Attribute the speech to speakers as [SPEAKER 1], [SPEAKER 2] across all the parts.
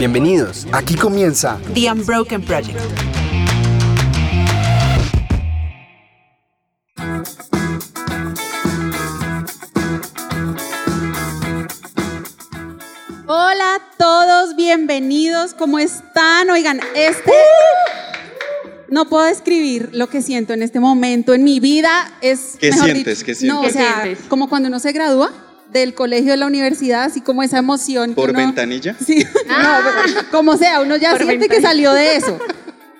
[SPEAKER 1] Bienvenidos, aquí comienza
[SPEAKER 2] The Unbroken Project.
[SPEAKER 3] Hola a todos, bienvenidos, ¿cómo están? Oigan, este... No puedo describir lo que siento en este momento en mi vida. Es,
[SPEAKER 4] ¿Qué
[SPEAKER 3] mejor
[SPEAKER 4] sientes?
[SPEAKER 3] dicho,
[SPEAKER 4] ¿Qué sientes?
[SPEAKER 3] No, o
[SPEAKER 4] ¿Qué
[SPEAKER 3] sea,
[SPEAKER 2] sientes?
[SPEAKER 3] como cuando uno se gradúa del colegio, de la universidad, así como esa emoción. que
[SPEAKER 4] ¿Por
[SPEAKER 3] uno-
[SPEAKER 4] ventanilla?
[SPEAKER 3] Sí, no, pero como sea, uno ya
[SPEAKER 2] Por
[SPEAKER 3] siente que salió de eso.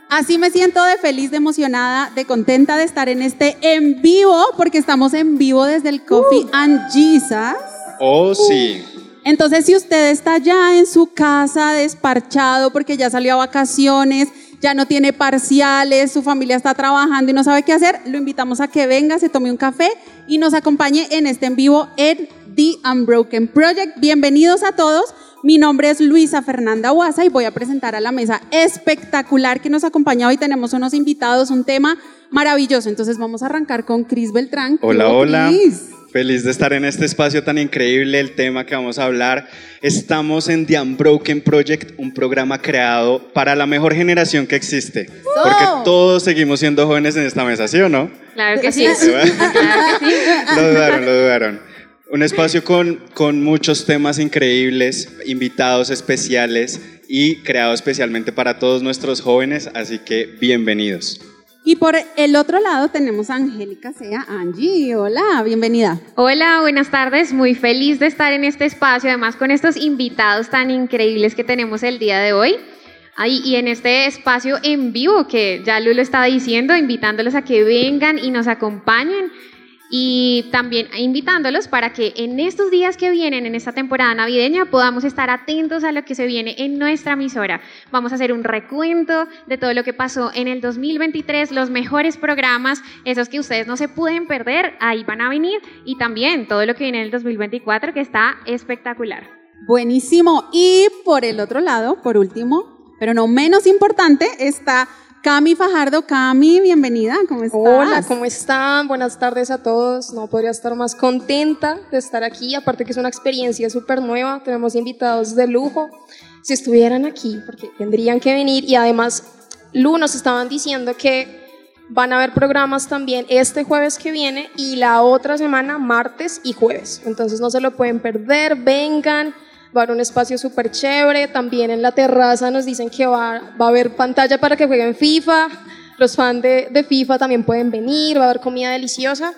[SPEAKER 3] Así me siento de feliz, de emocionada, de contenta de estar en este en vivo, porque estamos en vivo desde el Coffee and Jesus.
[SPEAKER 4] Oh, sí.
[SPEAKER 3] Entonces, si usted está ya en su casa desparchado porque ya salió a vacaciones, ya no tiene parciales, su familia está trabajando y no sabe qué hacer, lo invitamos a que venga, se tome un café y nos acompañe en este en vivo en The Unbroken Project. Bienvenidos a todos. Mi nombre es Luisa Fernanda Huasa y voy a presentar a la mesa espectacular que nos acompaña hoy. Tenemos unos invitados, un tema maravilloso. Entonces vamos a arrancar con Cris Beltrán. ¿Qué
[SPEAKER 4] Hola, hola. Feliz de estar en este espacio tan increíble. El tema que vamos a hablar. Estamos en The Unbroken Project, un programa creado para la mejor generación que existe. Porque todos seguimos siendo jóvenes en esta mesa, ¿sí o no?
[SPEAKER 2] Claro que sí.
[SPEAKER 4] Claro
[SPEAKER 2] que sí.
[SPEAKER 4] Lo dudaron, lo dudaron. Un espacio con, con muchos temas increíbles, invitados especiales y creado especialmente para todos nuestros jóvenes, así que bienvenidos.
[SPEAKER 3] Y por el otro lado tenemos a Angélica Sea. Angie, hola, bienvenida.
[SPEAKER 2] Hola, buenas tardes. Muy feliz de estar en este espacio, además con estos invitados tan increíbles que tenemos el día de hoy. Ahí, y en este espacio en vivo que ya Lu lo estaba diciendo, invitándolos a que vengan y nos acompañen. Y también invitándolos para que en estos días que vienen, en esta temporada navideña, podamos estar atentos a lo que se viene en nuestra emisora. Vamos a hacer un recuento de todo lo que pasó en el 2023, los mejores programas, esos que ustedes no se pueden perder, ahí van a venir. Y también todo lo que viene en el 2024, que está espectacular.
[SPEAKER 3] Buenísimo. Y por el otro lado, por último, pero no menos importante, está Cami Fajardo. Cami, bienvenida. ¿Cómo estás?
[SPEAKER 5] Hola, ¿cómo están? Buenas tardes a todos. No podría estar más contenta de estar aquí, aparte que es una experiencia súper nueva. Tenemos invitados de lujo. Si estuvieran aquí, porque tendrían que venir. Y además, Lu, nos estaban diciendo que van a haber programas también este jueves que viene y la otra semana, martes y jueves. Entonces no se lo pueden perder, vengan. Va a haber un espacio súper chévere. También en la terraza nos dicen que va, va a haber pantalla para que jueguen FIFA. Los fans de, de FIFA también pueden venir. Va a haber comida deliciosa.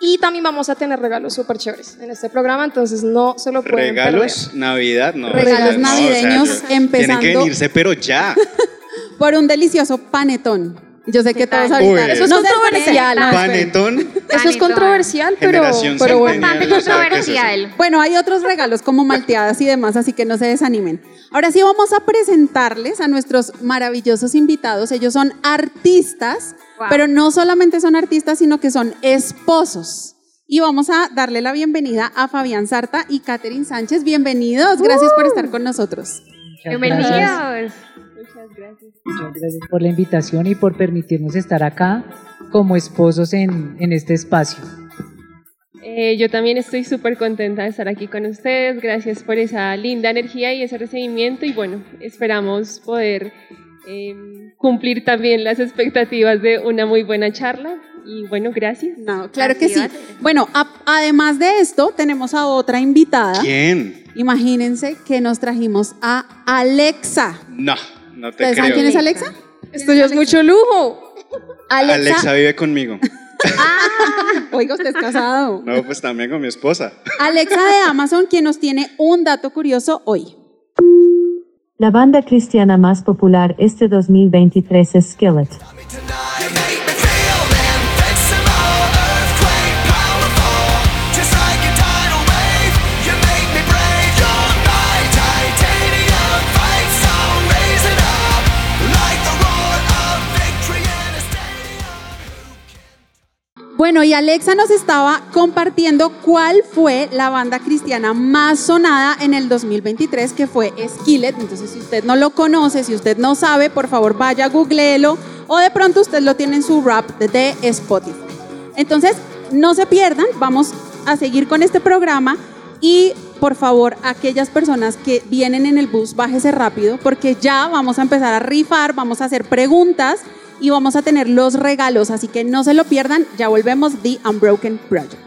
[SPEAKER 5] Y también vamos a tener regalos súper chéveres en este programa. Entonces no se lo pueden
[SPEAKER 4] Regalos, Navidad, no.
[SPEAKER 3] Regalos
[SPEAKER 4] sea, no,
[SPEAKER 3] navideños,
[SPEAKER 4] o sea,
[SPEAKER 3] empezando-
[SPEAKER 4] Tienen que venirse, pero ya.
[SPEAKER 3] Por un delicioso panetón. Yo sé que todos ahorita.
[SPEAKER 4] Uy.
[SPEAKER 5] Eso es
[SPEAKER 3] No
[SPEAKER 5] controversial.
[SPEAKER 4] Panetón.
[SPEAKER 5] Eso es controversial, pero, pero bueno.
[SPEAKER 2] Bastante
[SPEAKER 4] es
[SPEAKER 2] controversial.
[SPEAKER 3] Bueno, hay otros regalos como malteadas y demás, así que no se desanimen. Ahora sí vamos a presentarles a nuestros maravillosos invitados. Ellos son artistas,
[SPEAKER 2] Wow.
[SPEAKER 3] pero no solamente son artistas, sino que son esposos. Y vamos a darle la bienvenida a Fabián Sarta y Catherine Sánchez. Bienvenidos, gracias por estar con nosotros.
[SPEAKER 6] Muchas gracias. Muchas gracias por la invitación y por permitirnos estar acá como esposos en, en este espacio.
[SPEAKER 7] Eh, yo también estoy súper contenta de estar aquí con ustedes. Gracias por esa linda energía y ese recibimiento. Y bueno, esperamos poder eh, cumplir también las expectativas de una muy buena charla. Y bueno, gracias.
[SPEAKER 3] No, claro que sí. Bueno, a- además de esto, tenemos a otra invitada.
[SPEAKER 4] ¿Quién?
[SPEAKER 3] Imagínense que nos trajimos a Alexa.
[SPEAKER 4] No, no te
[SPEAKER 3] ¿Ustedes
[SPEAKER 4] creo.
[SPEAKER 3] saben quién es Alexa?
[SPEAKER 5] Esto ya es mucho lujo.
[SPEAKER 3] Alexa.
[SPEAKER 4] Alexa vive conmigo.
[SPEAKER 3] Oiga, usted es casado.
[SPEAKER 4] No, pues también con mi esposa.
[SPEAKER 3] Alexa de Amazon, quien nos tiene un dato curioso hoy.
[SPEAKER 8] La banda cristiana más popular este 2023 es Skillet.
[SPEAKER 3] Bueno, y Alexa nos estaba compartiendo cuál fue la banda cristiana más sonada en el 2023, que fue Skillet. Entonces, si usted no lo conoce, si usted no sabe, por favor vaya, googleelo. O de pronto usted lo tiene en su rap de Spotify. Entonces, no se pierdan, vamos a seguir con este programa. Y por favor, aquellas personas que vienen en el bus, bájese rápido, porque ya vamos a empezar a rifar, vamos a hacer preguntas y vamos a tener los regalos, así que no se lo pierdan, ya volvemos The Unbroken Project.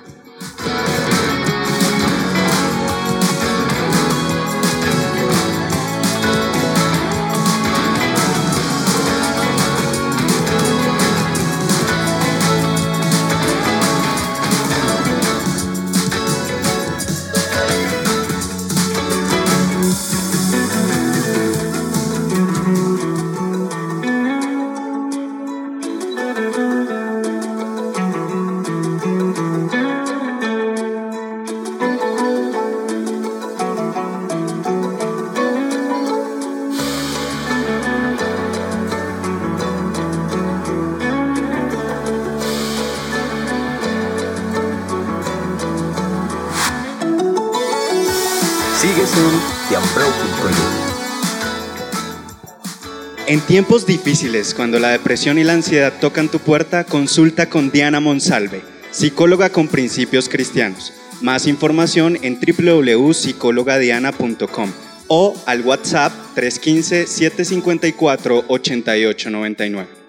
[SPEAKER 1] En
[SPEAKER 4] tiempos difíciles, cuando la depresión y la ansiedad tocan tu puerta, consulta con Diana Monsalve, psicóloga con principios cristianos. Más información en www.psicologadiana.com o al WhatsApp 315-754-8899.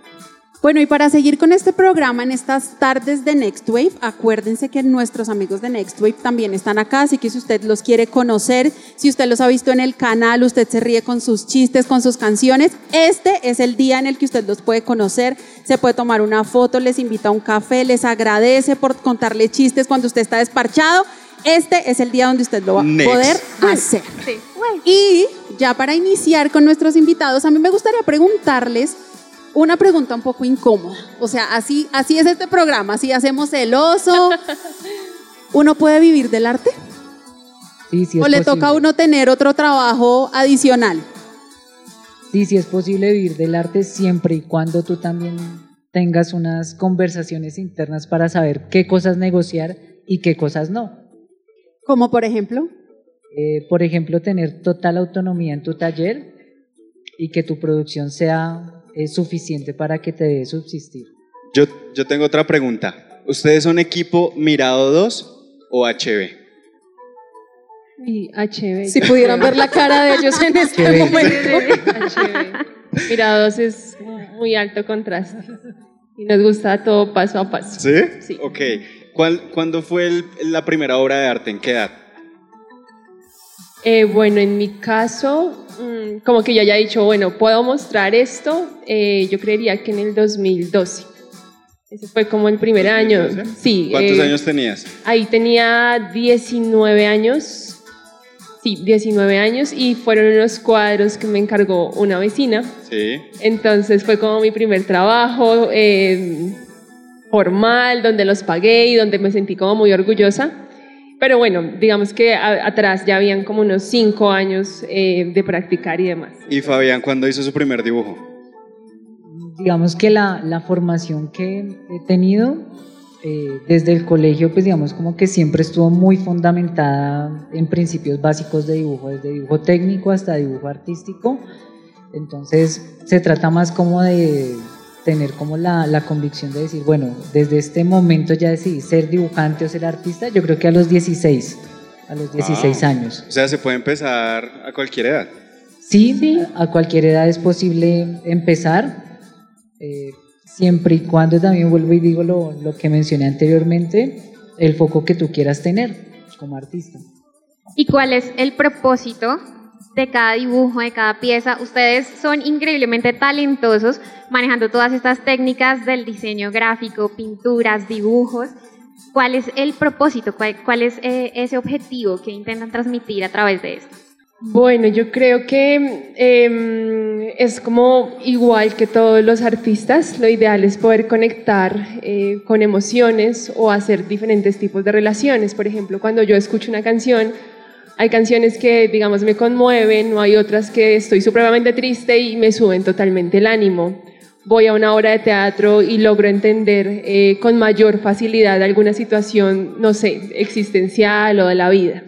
[SPEAKER 3] Bueno, y para seguir con este programa en estas tardes de Next Wave, acuérdense que nuestros amigos de Next Wave también están acá, así que si usted los quiere conocer, si usted los ha visto en el canal, usted se ríe con sus chistes, con sus canciones, este es el día en el que usted los puede conocer, se puede tomar una foto, les invita a un café, les agradece por contarle chistes cuando usted está desparchado. Este es el día donde usted lo va a
[SPEAKER 4] Next.
[SPEAKER 3] poder hacer.
[SPEAKER 2] Sí.
[SPEAKER 3] Y ya para iniciar con nuestros invitados, a mí me gustaría preguntarles una pregunta un poco incómoda. O sea, así, así es este programa, así hacemos el oso. ¿Uno puede vivir del arte?
[SPEAKER 6] Sí, sí
[SPEAKER 3] ¿O
[SPEAKER 6] es
[SPEAKER 3] le
[SPEAKER 6] posible.
[SPEAKER 3] toca a uno tener otro trabajo adicional?
[SPEAKER 6] Sí, sí es posible vivir del arte siempre y cuando tú también tengas unas conversaciones internas para saber qué cosas negociar y qué cosas no.
[SPEAKER 3] Como por ejemplo,
[SPEAKER 6] Eh, por ejemplo, tener total autonomía en tu taller y que tu producción sea eh, suficiente para que te dé subsistir.
[SPEAKER 4] Yo, yo tengo otra pregunta. ¿Ustedes son equipo Mirado 2 o HB?
[SPEAKER 7] Y HB.
[SPEAKER 5] Si pudieran ver la cara de ellos en este
[SPEAKER 6] bello.
[SPEAKER 5] momento.
[SPEAKER 7] HB. Mirados es muy alto contraste. Y nos gusta todo paso a paso.
[SPEAKER 4] ¿Sí?
[SPEAKER 7] Sí.
[SPEAKER 4] Ok. ¿Cuál, ¿Cuándo fue el- la primera obra de arte? ¿En qué edad?
[SPEAKER 7] Eh, bueno, en mi caso, mm, como que yo haya dicho, bueno, puedo mostrar esto, eh, yo creería que en el 2012. Ese fue como el primer año.
[SPEAKER 4] 2012?
[SPEAKER 7] Sí.
[SPEAKER 4] ¿Cuántos
[SPEAKER 7] eh,
[SPEAKER 4] años tenías?
[SPEAKER 7] Ahí tenía 19 años. Sí, 19 años y fueron unos cuadros que me encargó una vecina.
[SPEAKER 4] Sí.
[SPEAKER 7] Entonces fue como mi primer trabajo eh, formal, donde los pagué y donde me sentí como muy orgullosa. Pero bueno, digamos que a- atrás ya habían como unos cinco años eh, de practicar y demás.
[SPEAKER 4] ¿Y Fabián cuándo hizo su primer dibujo?
[SPEAKER 6] Digamos que la, la formación que he tenido eh, desde el colegio, pues digamos como que siempre estuvo muy fundamentada en principios básicos de dibujo, desde dibujo técnico hasta dibujo artístico. Entonces se trata más como de tener como la, la convicción de decir, bueno, desde este momento ya decidí ser dibujante o ser artista, yo creo que a los 16, a los 16
[SPEAKER 4] Wow.
[SPEAKER 6] años.
[SPEAKER 4] O sea, se puede empezar a cualquier edad.
[SPEAKER 6] Sí, a cualquier edad es posible empezar, eh, siempre y cuando también vuelvo y digo lo, lo que mencioné anteriormente, el foco que tú quieras tener como artista.
[SPEAKER 2] ¿Y cuál es el propósito de cada dibujo, de cada pieza? Ustedes son increíblemente talentosos manejando todas estas técnicas del diseño gráfico, pinturas, dibujos. ¿Cuál es el propósito? ¿Cuál, es eh, ese objetivo que intentan transmitir a través de esto?
[SPEAKER 7] Bueno, yo creo que eh, es como igual que todos los artistas, lo ideal es poder conectar eh, con emociones o hacer diferentes tipos de relaciones. Por ejemplo, cuando yo escucho una canción, hay canciones que, digamos, me conmueven, o hay otras que estoy supremamente triste y me suben totalmente el ánimo. Voy a una obra de teatro y logro entender eh, con mayor facilidad alguna situación, no sé, existencial o de la vida.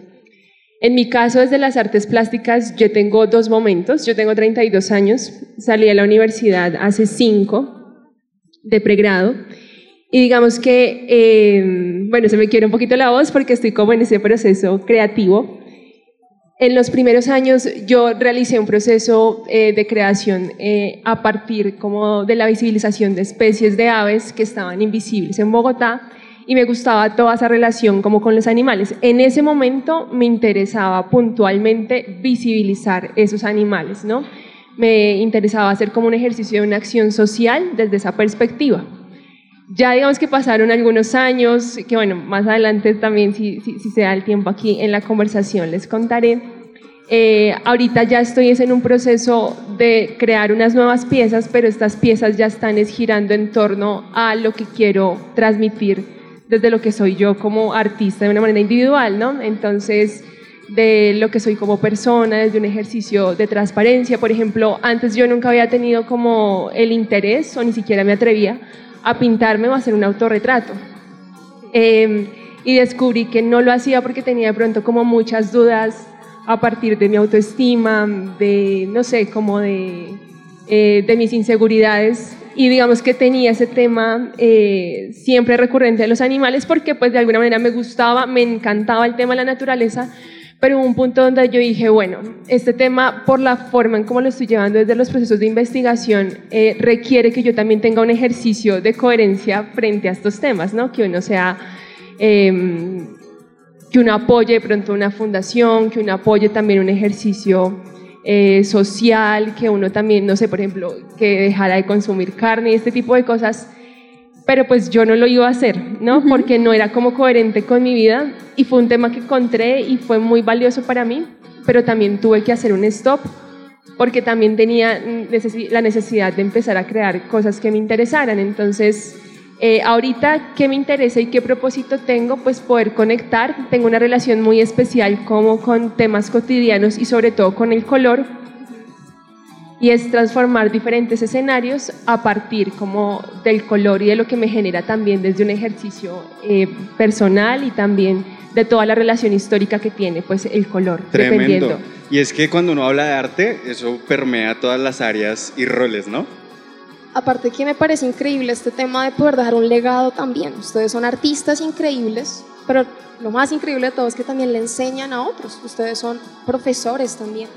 [SPEAKER 7] En mi caso, desde las artes plásticas, yo tengo dos momentos. Yo tengo 32 años, salí a la universidad hace cinco de pregrado. Y digamos que, eh, bueno, se me quiere un poquito la voz porque estoy como en ese proceso creativo. En los primeros años yo realicé un proceso eh, de creación eh, a partir como de la visibilización de especies de aves que estaban invisibles en Bogotá y me gustaba toda esa relación como con los animales. En ese momento me interesaba puntualmente visibilizar esos animales, ¿no? Me interesaba hacer como un ejercicio de una acción social desde esa perspectiva. Ya digamos que pasaron algunos años, que bueno, más adelante también si, se da el tiempo aquí en la conversación les contaré. Eh, ahorita ya estoy en un proceso de crear unas nuevas piezas, pero estas piezas ya están girando en torno a lo que quiero transmitir desde lo que soy yo como artista de una manera individual, ¿no? Entonces, de lo que soy como persona, desde un ejercicio de transparencia. Por ejemplo, antes yo nunca había tenido como el interés o ni siquiera me atrevía a pintarme o a hacer un autorretrato. Em, y descubrí que no lo hacía porque tenía de pronto como muchas dudas a partir de mi autoestima, de, no sé, como de, eh, de mis inseguridades y digamos que tenía ese tema eh, siempre recurrente de los animales porque pues de alguna manera me gustaba, me encantaba el tema de la naturaleza, pero hubo un punto donde yo dije, bueno, este tema por la forma en cómo lo estoy llevando desde los procesos de investigación eh, requiere que yo también tenga un ejercicio de coherencia frente a estos temas, ¿no? Que uno sea... Em, que uno apoye de pronto una fundación, que uno apoye también un ejercicio eh, social, que uno también, no sé, por ejemplo, que dejara de consumir carne y este tipo de cosas. Pero pues yo no lo iba a hacer, ¿no? Porque no era como coherente con mi vida y fue un tema que encontré y fue muy valioso para mí, pero también tuve que hacer un stop porque también tenía la necesidad de empezar a crear cosas que me interesaran. Entonces, eh, ahorita, ¿qué me interesa y qué propósito tengo? Pues poder conectar. Tengo una relación muy especial como con temas cotidianos y sobre todo con el color. Y es transformar diferentes escenarios a partir como del color y de lo que me genera también desde un ejercicio eh, personal y también de toda la relación histórica que tiene pues el color.
[SPEAKER 4] Tremendo. Y es que cuando uno habla de arte, eso permea todas las áreas y roles, ¿no?
[SPEAKER 5] Aparte que me parece increíble este tema de poder dejar un legado también. Ustedes son artistas increíbles, pero lo más increíble de todo es que también le enseñan a otros. Ustedes son profesores también.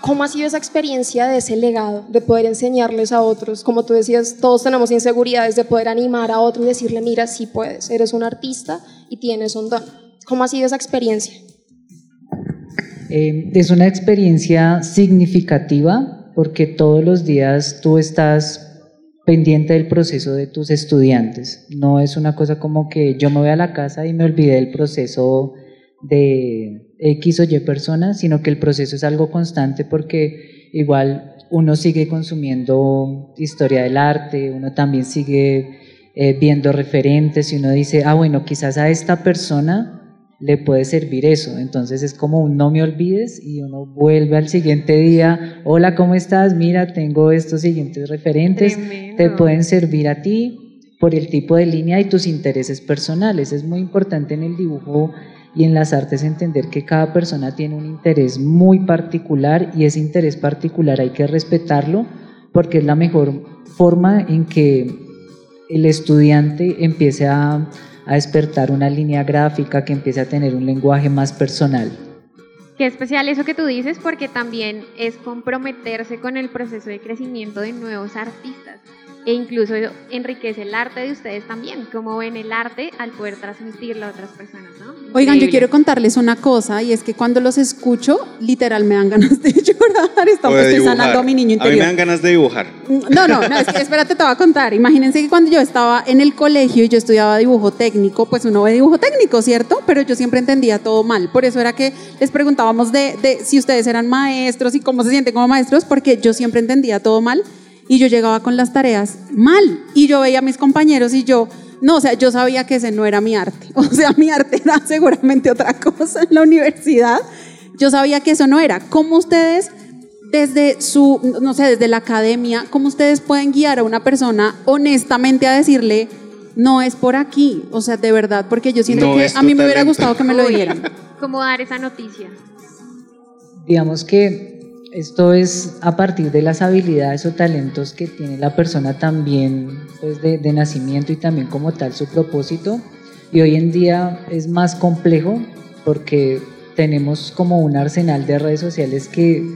[SPEAKER 5] ¿Cómo ha sido esa experiencia de ese legado, de poder enseñarles a otros? Como tú decías, todos tenemos inseguridades de poder animar a otro y decirle, mira, sí puedes, eres un artista y tienes un don. ¿Cómo ha sido esa experiencia?
[SPEAKER 6] Eh, es una experiencia significativa porque todos los días tú estás pendiente del proceso de tus estudiantes. No es una cosa como que yo me voy a la casa y me olvidé del proceso de X o Y personas, sino que el proceso es algo constante porque igual uno sigue consumiendo historia del arte, uno también sigue eh, viendo referentes y uno dice, ah, bueno, quizás a esta persona le puede servir eso. Entonces es como un no me olvides y uno vuelve al siguiente día, hola, ¿cómo estás? Mira, tengo estos siguientes referentes, te pueden servir a ti por el tipo de línea y tus intereses personales. Es muy importante en el dibujo y en las artes entender que cada persona tiene un interés muy particular y ese interés particular hay que respetarlo porque es la mejor forma en que el estudiante empiece a a despertar una línea gráfica que empiece a tener un lenguaje más personal.
[SPEAKER 2] Qué especial eso que tú dices porque también es comprometerse con el proceso de crecimiento de nuevos artistas e incluso enriquece el arte de ustedes también, como ven el arte al poder transmitirlo a otras personas, ¿no?
[SPEAKER 3] Oigan, yo quiero contarles una cosa y es que cuando los escucho, literal me dan ganas de llorar, estamos estoy sanando a mi niño interior.
[SPEAKER 4] A mí me dan ganas de dibujar.
[SPEAKER 3] No, no, no, es que espérate, te voy a contar. Imagínense que cuando yo estaba en el colegio y yo estudiaba dibujo técnico, pues uno ve dibujo técnico, ¿cierto? Pero yo siempre entendía todo mal. Por eso era que les preguntábamos de, de si ustedes eran maestros y cómo se sienten como maestros, porque yo siempre entendía todo mal y yo llegaba con las tareas mal y yo veía a mis compañeros y yo, no, o sea, yo sabía que ese no era mi arte, o sea, mi arte era seguramente otra cosa en la universidad, yo sabía que eso no era. ¿Cómo ustedes desde su, no sé, desde la academia, cómo ustedes pueden guiar a una persona honestamente a decirle, no es por aquí, o sea, de verdad, porque yo siento que a mí me hubiera gustado que me lo dieran.
[SPEAKER 2] ¿Cómo dar esa noticia?
[SPEAKER 6] Digamos que esto es a partir de las habilidades o talentos que tiene la persona también pues de, nacimiento y también como tal su propósito. Y hoy en día es más complejo porque tenemos como un arsenal de redes sociales que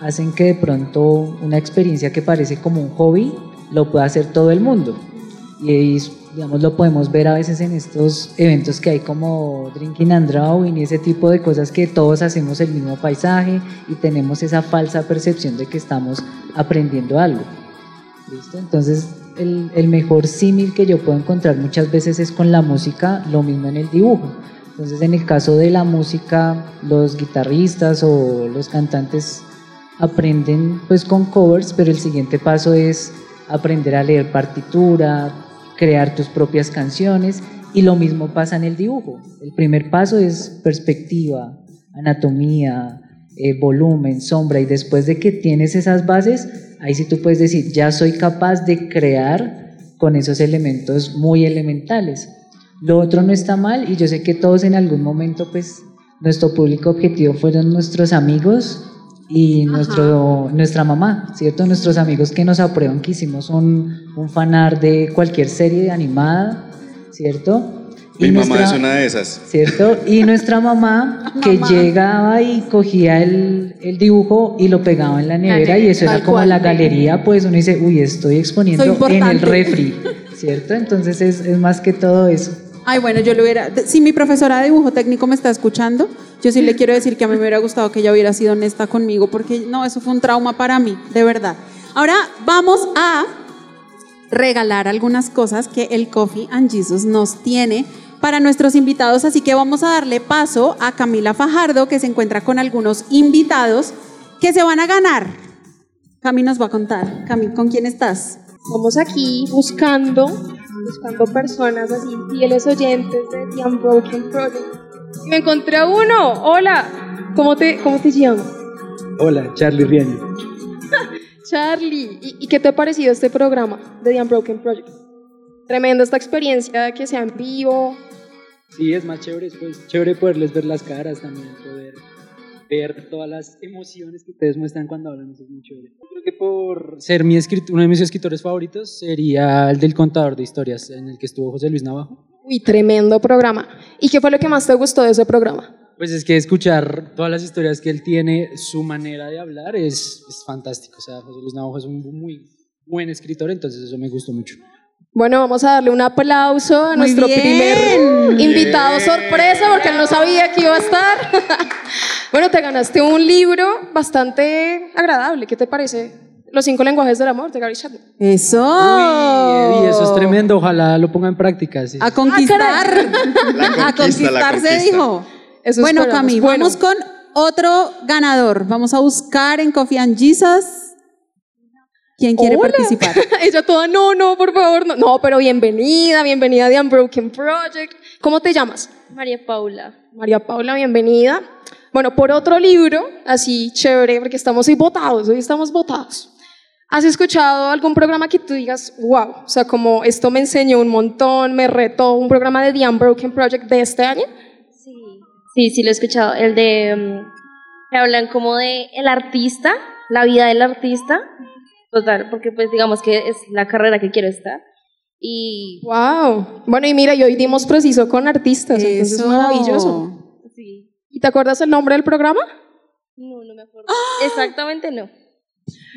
[SPEAKER 6] hacen que de pronto una experiencia que parece como un hobby lo pueda hacer todo el mundo. Y digamos, lo podemos ver a veces en estos eventos que hay como Drinking and Drawing y ese tipo de cosas que todos hacemos el mismo paisaje y tenemos esa falsa percepción de que estamos aprendiendo algo. ¿Listo? Entonces, el, el mejor símil que yo puedo encontrar muchas veces es con la música, lo mismo en el dibujo. Entonces, en el caso de la música, los guitarristas o los cantantes aprenden pues con covers, pero el siguiente paso es aprender a leer partitura, crear tus propias canciones y lo mismo pasa en el dibujo. El primer paso es perspectiva, anatomía, eh, volumen, sombra y después de que tienes esas bases, ahí sí tú puedes decir, ya soy capaz de crear con esos elementos muy elementales. Lo otro no está mal y yo sé que todos en algún momento pues nuestro público objetivo fueron nuestros amigos y nuestro, nuestra mamá, ¿cierto? Nuestros amigos que nos aprueban que hicimos un, un fanar de cualquier serie animada, ¿cierto?
[SPEAKER 4] Mi mamá es una de esas.
[SPEAKER 6] ¿Cierto? Y nuestra mamá que llegaba y cogía el, el, dibujo y lo pegaba en la nevera y eso era como la galería, pues uno dice, uy, estoy exponiendo en el refri, ¿cierto? Entonces es, es más que todo eso.
[SPEAKER 3] Ay, bueno, yo lo hubiera. Si mi profesora de dibujo técnico me está escuchando, yo sí le quiero decir que a mí me hubiera gustado que ella hubiera sido honesta conmigo, porque no, eso fue un trauma para mí, de verdad. Ahora vamos a regalar algunas cosas que el Coffee and Jesus nos tiene para nuestros invitados, así que vamos a darle paso a Camila Fajardo, que se encuentra con algunos invitados que se van a ganar. Cami nos va a contar. Cami, ¿con quién estás?
[SPEAKER 5] Estamos aquí buscando buscando personas así, fieles oyentes de The Unbroken Project. Y me encontré a uno. Hola, ¿cómo te, cómo te llamas?
[SPEAKER 9] Hola, Charlie Riaño.
[SPEAKER 5] Charlie, ¿Y, ¿y, qué te ha parecido este programa de The Unbroken Project? Tremenda esta experiencia que sea en vivo.
[SPEAKER 9] Sí, es más chévere, pues chévere poderles ver las caras también, poder ver todas las emociones que ustedes muestran cuando hablan, eso es muy chévere. Que por ser mi uno de mis escritores favoritos sería el del contador de historias, en el que estuvo José Luis Navajo.
[SPEAKER 5] Uy, tremendo programa. ¿Y qué fue lo que más te gustó de ese programa?
[SPEAKER 9] Pues es que escuchar todas las historias que él tiene, su manera de hablar es, es fantástico. O sea, José Luis Navajo es un muy buen escritor, entonces eso me gustó mucho.
[SPEAKER 5] Bueno, vamos a darle un aplauso a
[SPEAKER 3] Muy
[SPEAKER 5] nuestro
[SPEAKER 3] bien.
[SPEAKER 5] primer invitado sorpresa porque él no sabía que iba a estar. bueno, te ganaste un libro bastante agradable. ¿Qué te parece? Los cinco lenguajes del amor de Gary Chapman.
[SPEAKER 3] Eso.
[SPEAKER 9] Uy, eso es tremendo, ojalá lo ponga en práctica. sí.
[SPEAKER 3] A conquistar.
[SPEAKER 4] La
[SPEAKER 3] a conquistar se
[SPEAKER 4] conquista.
[SPEAKER 3] dijo.
[SPEAKER 5] Eso
[SPEAKER 3] bueno. Cami,
[SPEAKER 5] Bueno.
[SPEAKER 3] vamos con otro ganador. Vamos a buscar en Coffee and Jesus. ¿Quién quiere
[SPEAKER 5] Hola.
[SPEAKER 3] participar?
[SPEAKER 5] Ella toda, no, no, por favor, no. No, pero bienvenida, bienvenida a The Unbroken Project. ¿Cómo te llamas?
[SPEAKER 10] María Paula.
[SPEAKER 5] María Paula, bienvenida. Bueno, por otro libro, así chévere, porque estamos hoy votados, hoy estamos votados. ¿Has escuchado algún programa que tú digas, wow, o sea, como esto me enseñó un montón, me retó, un programa de The Unbroken Project de este año?
[SPEAKER 10] Sí, sí, sí lo he escuchado. El de mm, que hablan como de el artista, la vida del artista. Total, porque pues digamos que es la carrera que quiero estar. Y
[SPEAKER 5] Wow. Bueno, y mira, y hoy dimos preciso con artistas, entonces es
[SPEAKER 3] Eso.
[SPEAKER 5] maravilloso.
[SPEAKER 10] sí.
[SPEAKER 5] ¿Y te acuerdas el nombre del programa?
[SPEAKER 10] No, no me acuerdo. Exactamente no.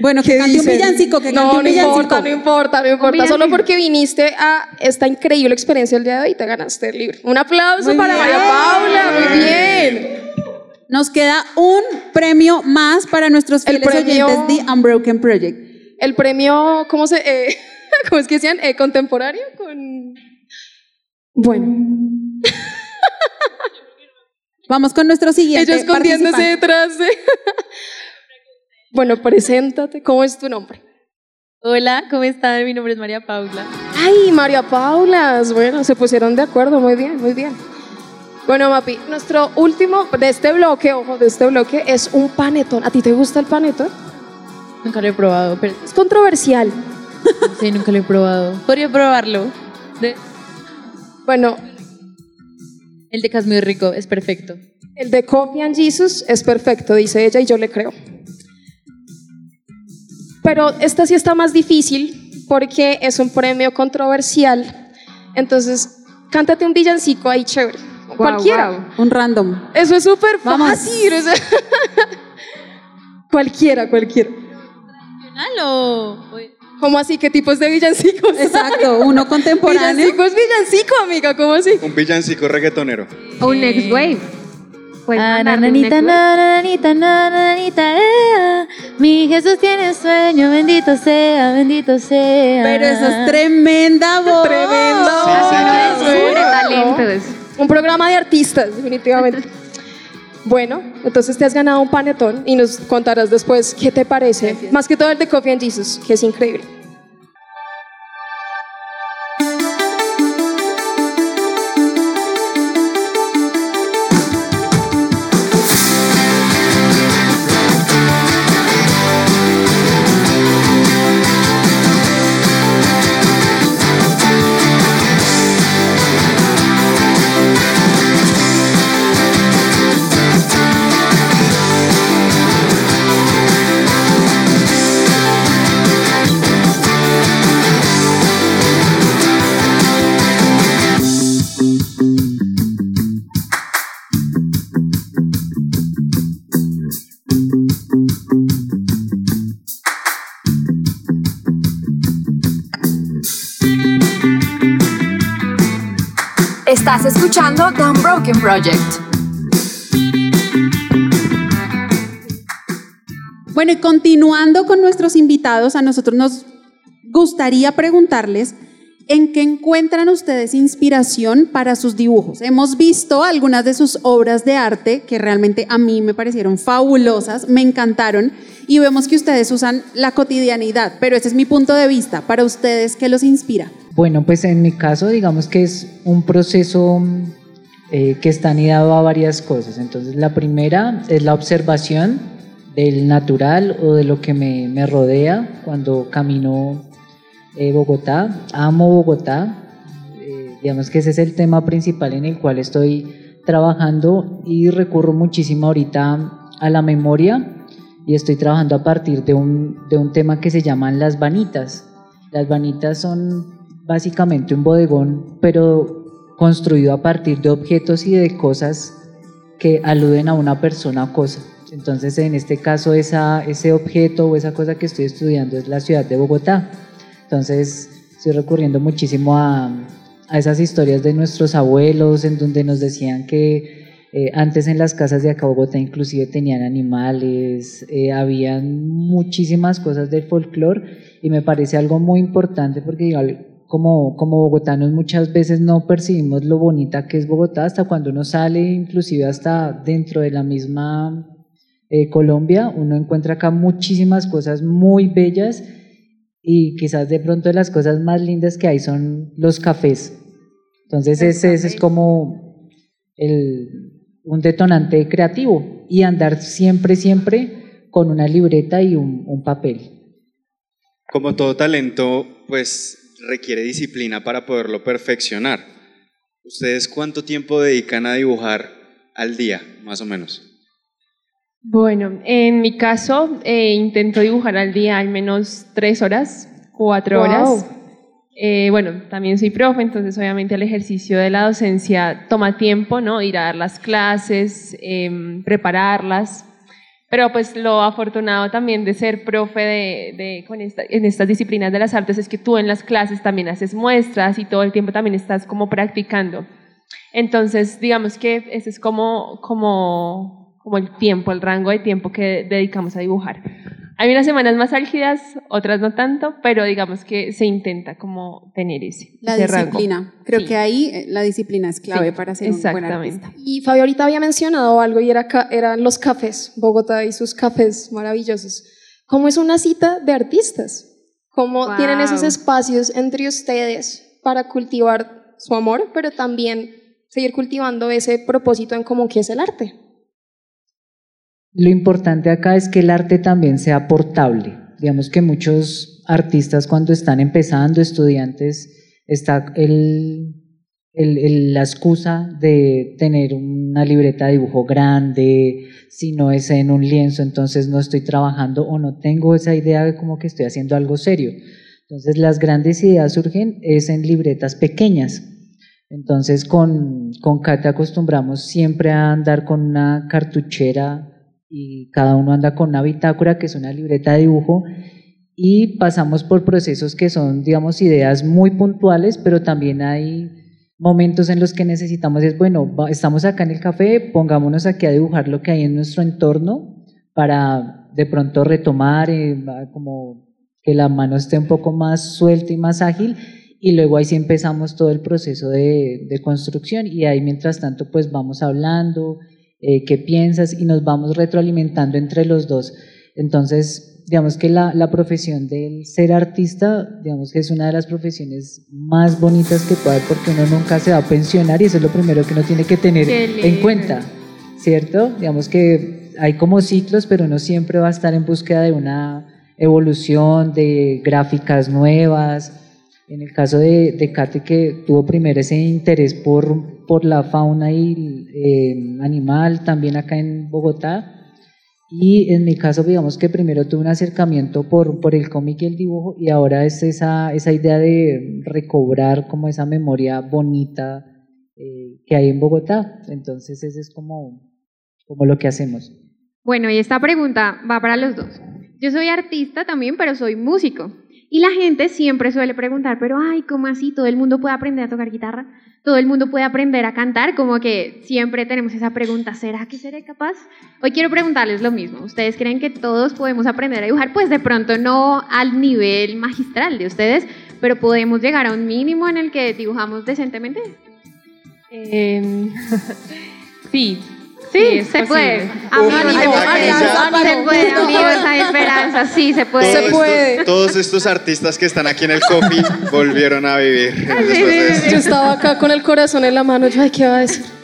[SPEAKER 3] Bueno, que cante un villancico, que cante
[SPEAKER 5] No,
[SPEAKER 3] un
[SPEAKER 5] no importa, no importa, no importa. Solo porque viniste a esta increíble experiencia el día de hoy, te ganaste el libro. Un aplauso
[SPEAKER 3] Muy
[SPEAKER 5] para
[SPEAKER 3] bien.
[SPEAKER 5] María Paula, muy bien.
[SPEAKER 3] Nos queda un premio más para nuestros
[SPEAKER 5] El
[SPEAKER 3] fieles
[SPEAKER 5] premio-
[SPEAKER 3] oyentes de Unbroken Project.
[SPEAKER 5] El premio, ¿cómo se, eh, cómo es que decían? Eh, contemporáneo con. Bueno,
[SPEAKER 3] Vamos con nuestro siguiente
[SPEAKER 5] ella escondiéndose detrás de. bueno, preséntate, ¿cómo es tu nombre?
[SPEAKER 10] Hola, ¿cómo están? Mi nombre es María Paula.
[SPEAKER 5] Ay, María Paula, bueno, se pusieron de acuerdo, muy bien, muy bien. Bueno, Mapi, nuestro último de este bloque, ojo, de este bloque es un panetón. ¿A ti te gusta el panetón?
[SPEAKER 10] Nunca lo he probado, pero
[SPEAKER 5] Es controversial.
[SPEAKER 10] sí, nunca lo he probado. Podría probarlo. De-
[SPEAKER 5] Bueno,
[SPEAKER 10] el de Casmio rico, es perfecto.
[SPEAKER 5] el de Coffee and Jesus es perfecto, dice ella, y yo le creo. Pero esta sí está más difícil porque es un premio controversial. Entonces, cántate un villancico ahí chévere. cualquiera.
[SPEAKER 3] Un random.
[SPEAKER 5] Eso es súper fácil. sea, cualquiera, ¿Cómo así? ¿Qué tipos de villancicos?
[SPEAKER 3] Exacto, uno contemporáneo.
[SPEAKER 5] Villancico es villancico, amiga, ¿cómo así?
[SPEAKER 4] Un villancico reggaetonero.
[SPEAKER 2] O un next wave. Puedes
[SPEAKER 11] Ah, nananita, nananita, nananita, ea. Mi Jesús tiene sueño, bendito sea, bendito sea.
[SPEAKER 3] Pero eso es tremenda voz.
[SPEAKER 5] Tremenda
[SPEAKER 4] Sí,
[SPEAKER 5] voz. Un programa de artistas, definitivamente. Bueno, entonces te has ganado un panetón y nos contarás después qué te parece. Más que todo el de Coffee and Jesus, que es increíble.
[SPEAKER 12] The Unbroken Project.
[SPEAKER 3] Bueno, y continuando con nuestros invitados, a nosotros nos gustaría preguntarles en qué encuentran ustedes inspiración para sus dibujos. Hemos visto algunas de sus obras de arte que realmente a mí me parecieron fabulosas, me encantaron y vemos que ustedes usan la cotidianidad, pero ese es mi punto de vista. Para ustedes, ¿qué los inspira?
[SPEAKER 6] Bueno, pues en mi caso, digamos que es un proceso eh, que está anidado a varias cosas. Entonces, la primera es la observación del natural o de lo que me, me rodea cuando camino eh, Bogotá. Amo Bogotá. Eh, digamos que ese es el tema principal en el cual estoy trabajando y recurro muchísimo ahorita a la memoria y estoy trabajando a partir de un, de un tema que se llaman las vanitas. Las vanitas son básicamente un bodegón, pero construido a partir de objetos y de cosas que aluden a una persona o cosa. Entonces, en este caso, esa, ese objeto o esa cosa que estoy estudiando es la ciudad de Bogotá. Entonces, estoy recurriendo muchísimo a, a esas historias de nuestros abuelos, en donde nos decían que eh, antes en las casas de acá Bogotá inclusive tenían animales, eh, habían muchísimas cosas del folclore y me parece algo muy importante porque como, como bogotanos muchas veces no percibimos lo bonita que es Bogotá hasta cuando uno sale, inclusive hasta dentro de la misma eh, Colombia, uno encuentra acá muchísimas cosas muy bellas y quizás de pronto las cosas más lindas que hay son los cafés. Entonces ese, ese es como el, un detonante creativo y andar siempre, siempre con una libreta y un, un papel.
[SPEAKER 4] Como todo talento, pues requiere disciplina para poderlo perfeccionar. ¿Ustedes cuánto tiempo dedican a dibujar al día, más o menos?
[SPEAKER 7] Bueno, en mi caso eh, intento dibujar al día al menos tres horas, cuatro
[SPEAKER 5] Wow.
[SPEAKER 7] horas. Eh, bueno, también soy profe, entonces obviamente el ejercicio de la docencia toma tiempo, ¿no? Ir a dar las clases, em, prepararlas. Pero pues lo afortunado también de ser profe de, de- con esta- en estas disciplinas de las artes es que tú en las clases también haces muestras y todo el tiempo también estás como practicando. Entonces, digamos que ese es como, como, como el tiempo, el rango de tiempo que dedicamos a dibujar. Hay unas semanas más álgidas, otras no tanto, pero digamos que se intenta como tener ese,
[SPEAKER 3] La
[SPEAKER 7] ese rango.
[SPEAKER 3] disciplina. Creo
[SPEAKER 7] Sí.
[SPEAKER 3] que ahí eh, la disciplina es clave
[SPEAKER 7] Sí,
[SPEAKER 3] para ser un buen
[SPEAKER 7] exactamente.
[SPEAKER 3] artista.
[SPEAKER 5] Y Fabio ahorita había mencionado algo y era eran los cafés, Bogotá y sus cafés maravillosos. ¿Cómo es una cita de artistas? ¿Cómo
[SPEAKER 2] Wow.
[SPEAKER 5] tienen esos espacios entre ustedes para cultivar su amor, pero también seguir cultivando ese propósito en común que es el arte?
[SPEAKER 6] Lo importante acá es que el arte también sea portable. Digamos que muchos artistas cuando están empezando, estudiantes, está el, la excusa de tener una libreta de dibujo grande, si no es en un lienzo, entonces no estoy trabajando o no tengo esa idea de como que estoy haciendo algo serio. Entonces las grandes ideas surgen es en libretas pequeñas. Entonces con, con Kate acostumbramos siempre a andar con una cartuchera y cada uno anda con una bitácora que es una libreta de dibujo y pasamos por procesos que son, digamos, ideas muy puntuales, pero también hay momentos en los que necesitamos, es bueno, estamos acá en el café, pongámonos aquí a dibujar lo que hay en nuestro entorno para de pronto retomar, eh, como que la mano esté un poco más suelta y más ágil y luego ahí sí empezamos todo el proceso de, de construcción y ahí mientras tanto pues vamos hablando, eh, qué piensas y nos vamos retroalimentando entre los dos. Entonces, digamos que la, la, profesión del ser artista, digamos que es una de las profesiones más bonitas que puede haber porque uno nunca se va a pensionar y eso es lo primero que uno tiene que tener en cuenta, ¿cierto? Digamos que hay como ciclos, pero uno siempre va a estar en búsqueda de una evolución, de gráficas nuevas, en el caso de, de Kate, que tuvo primero ese interés por, por la fauna y eh, animal, también acá en Bogotá. Y en mi caso, digamos que primero tuve un acercamiento por, por el cómic y el dibujo, y ahora es esa, esa idea de recobrar como esa memoria bonita eh, que hay en Bogotá. Entonces, ese es como, como lo que hacemos.
[SPEAKER 2] Bueno, y esta pregunta va para los dos. Yo soy artista también, pero soy músico. Y la gente siempre suele preguntar, pero ay, ¿cómo así? ¿Todo el mundo puede aprender a tocar guitarra? ¿Todo el mundo puede aprender a cantar? Como que siempre tenemos esa pregunta, ¿será que seré capaz? Hoy quiero preguntarles lo mismo. ¿Ustedes creen que todos podemos aprender a dibujar? Pues de pronto no al nivel magistral de ustedes, pero podemos llegar a un mínimo en el que dibujamos decentemente.
[SPEAKER 7] Eh, sí,
[SPEAKER 2] Sí, se puede. se puede, amigos, hay esperanza. Sí, se puede.
[SPEAKER 5] Se puede.
[SPEAKER 4] Todos estos artistas que están aquí en el coffee volvieron a vivir.
[SPEAKER 5] Yo estaba acá con el corazón en la mano. Yo, ay, ¿qué va a decir?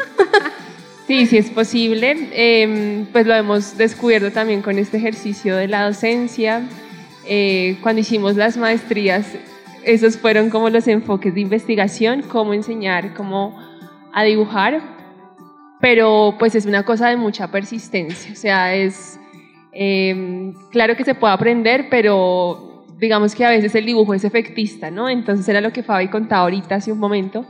[SPEAKER 7] Sí, sí es posible. Eh, pues lo hemos descubierto también con este ejercicio de la docencia. Eh, cuando hicimos las maestrías, esos fueron como los enfoques de investigación, cómo enseñar, cómo a dibujar pero pues es una cosa de mucha persistencia, o sea, es em, claro que se puede aprender, pero digamos que a veces el dibujo es efectista, ¿no? Entonces era lo que Fabi contaba ahorita hace un momento,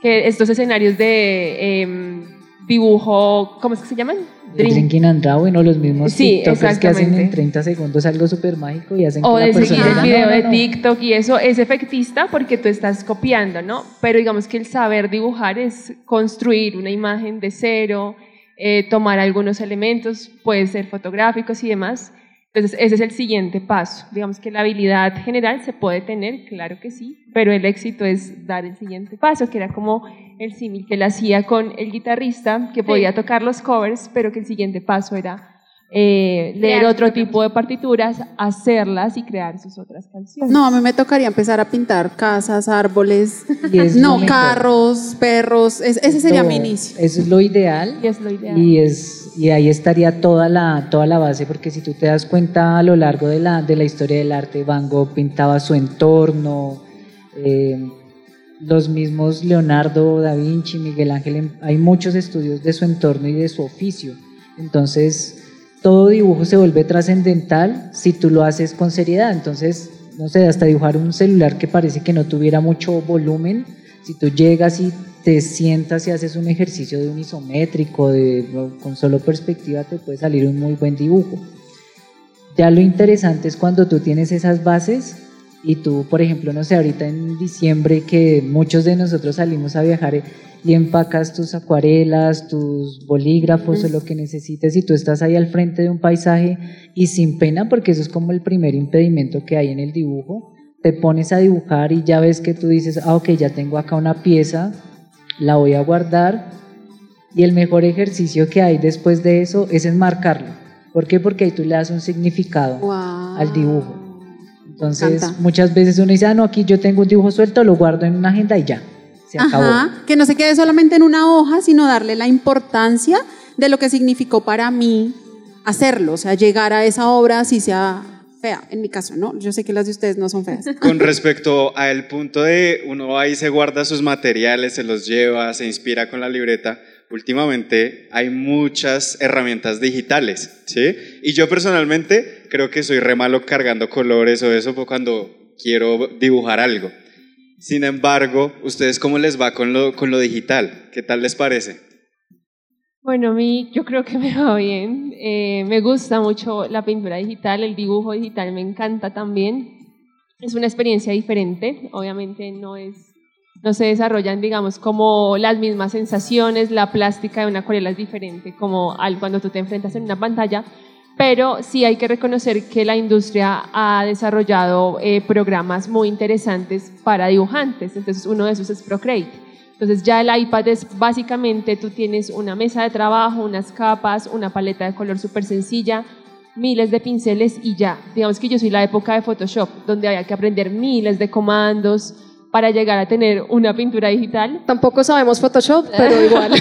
[SPEAKER 7] que estos escenarios de em, dibujo, ¿cómo es que se llaman?
[SPEAKER 6] Drinking and Drawing o los mismos sí, TikTokers que hacen en 30 segundos algo súper mágico y hacen
[SPEAKER 7] o
[SPEAKER 6] que
[SPEAKER 7] de
[SPEAKER 6] la
[SPEAKER 7] seguir el video de TikTok y eso es efectista porque tú estás copiando, ¿no? Pero digamos que el saber dibujar es construir una imagen de cero, eh, tomar algunos elementos, puede ser fotográficos y demás. Entonces, ese es el siguiente paso. Digamos que la habilidad general se puede tener, claro que sí, pero el éxito es dar el siguiente paso, que era como el símil que él hacía con el guitarrista, que podía tocar los covers, pero que el siguiente paso era eh, leer otro tipo de partituras, hacerlas y crear sus otras canciones.
[SPEAKER 3] No, a mí me tocaría empezar a pintar casas, árboles, no carros, perros. ese sería mi inicio.
[SPEAKER 6] Eso es lo ideal.
[SPEAKER 7] Y es lo ideal.
[SPEAKER 6] Y, es, y ahí estaría toda la, toda la base, porque si tú te das cuenta a lo largo de la, de la historia del arte, Van Gogh pintaba su entorno. Eh, los mismos Leonardo da Vinci, Miguel Ángel, hay muchos estudios de su entorno y de su oficio. Entonces, todo dibujo se vuelve trascendental si tú lo haces con seriedad. Entonces, no sé, hasta dibujar un celular que parece que no tuviera mucho volumen, si tú llegas y te sientas y haces un ejercicio de un isométrico, de, con solo perspectiva, te puede salir un muy buen dibujo. Ya lo interesante es cuando tú tienes esas bases y tú, por ejemplo, no sé, ahorita en diciembre que muchos de nosotros salimos a viajar y empacas tus acuarelas, tus bolígrafos o lo que necesites y tú estás ahí al frente de un paisaje y sin pena, porque eso es como el primer impedimento que hay en el dibujo, te pones a dibujar y ya ves que tú dices, ah, ok, ya tengo acá una pieza, la voy a guardar y el mejor ejercicio que hay después de eso es enmarcarlo. ¿Por qué? Porque ahí tú le das un significado al dibujo. Entonces, muchas veces uno dice, ah, no, aquí yo tengo un dibujo suelto, lo guardo en una agenda y ya, se acabó.
[SPEAKER 3] que no se quede solamente en una hoja, sino darle la importancia de lo que significó para mí hacerlo, o sea, llegar a esa obra, si sea fea, en mi caso, ¿no? Yo sé que las de ustedes no son feas.
[SPEAKER 4] Con respecto al punto de uno ahí se guarda sus materiales, se los lleva, se inspira con la libreta, últimamente hay muchas herramientas digitales, ¿sí? Y yo personalmente creo que soy re malo cargando colores o eso cuando quiero dibujar algo. Sin embargo, ¿ustedes cómo les va con lo, con lo digital? ¿Qué tal les parece?
[SPEAKER 7] Bueno, a mí yo creo que me va bien. Eh, me gusta mucho la pintura digital, el dibujo digital me encanta también. Es una experiencia diferente, obviamente no es no se desarrollan, digamos, como las mismas sensaciones, la plástica de una acuarela es diferente como al cuando tú te enfrentas en una pantalla, pero sí hay que reconocer que la industria ha desarrollado eh, programas muy interesantes para dibujantes, entonces uno de esos es Procreate. Entonces ya el iPad es básicamente, tú tienes una mesa de trabajo, unas capas, una paleta de color súper sencilla, miles de pinceles y ya. Digamos que yo soy la época de Photoshop, donde había que aprender miles de comandos, para llegar a tener una pintura digital.
[SPEAKER 5] Tampoco sabemos Photoshop, pero igual.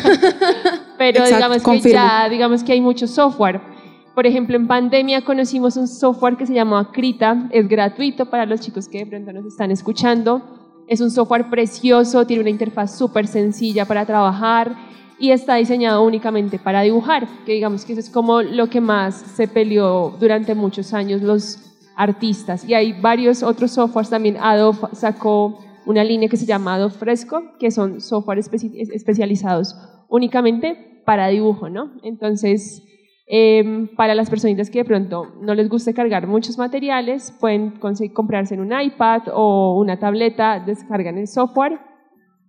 [SPEAKER 7] pero digamos que ya, digamos que hay mucho software. Por ejemplo, en pandemia conocimos un software que se llama Krita, es gratuito para los chicos que de pronto nos están escuchando. Es un software precioso, tiene una interfaz súper sencilla para trabajar y está diseñado únicamente para dibujar, que digamos que eso es como lo que más se peleó durante muchos años los artistas. Y hay varios otros softwares también. Adobe sacó una línea que se llama Adobe Fresco, que son software especializados únicamente para dibujo, ¿no? Entonces, em, para las personitas que de pronto no les guste cargar muchos materiales, pueden comprarse en un iPad o una tableta, descargan el software,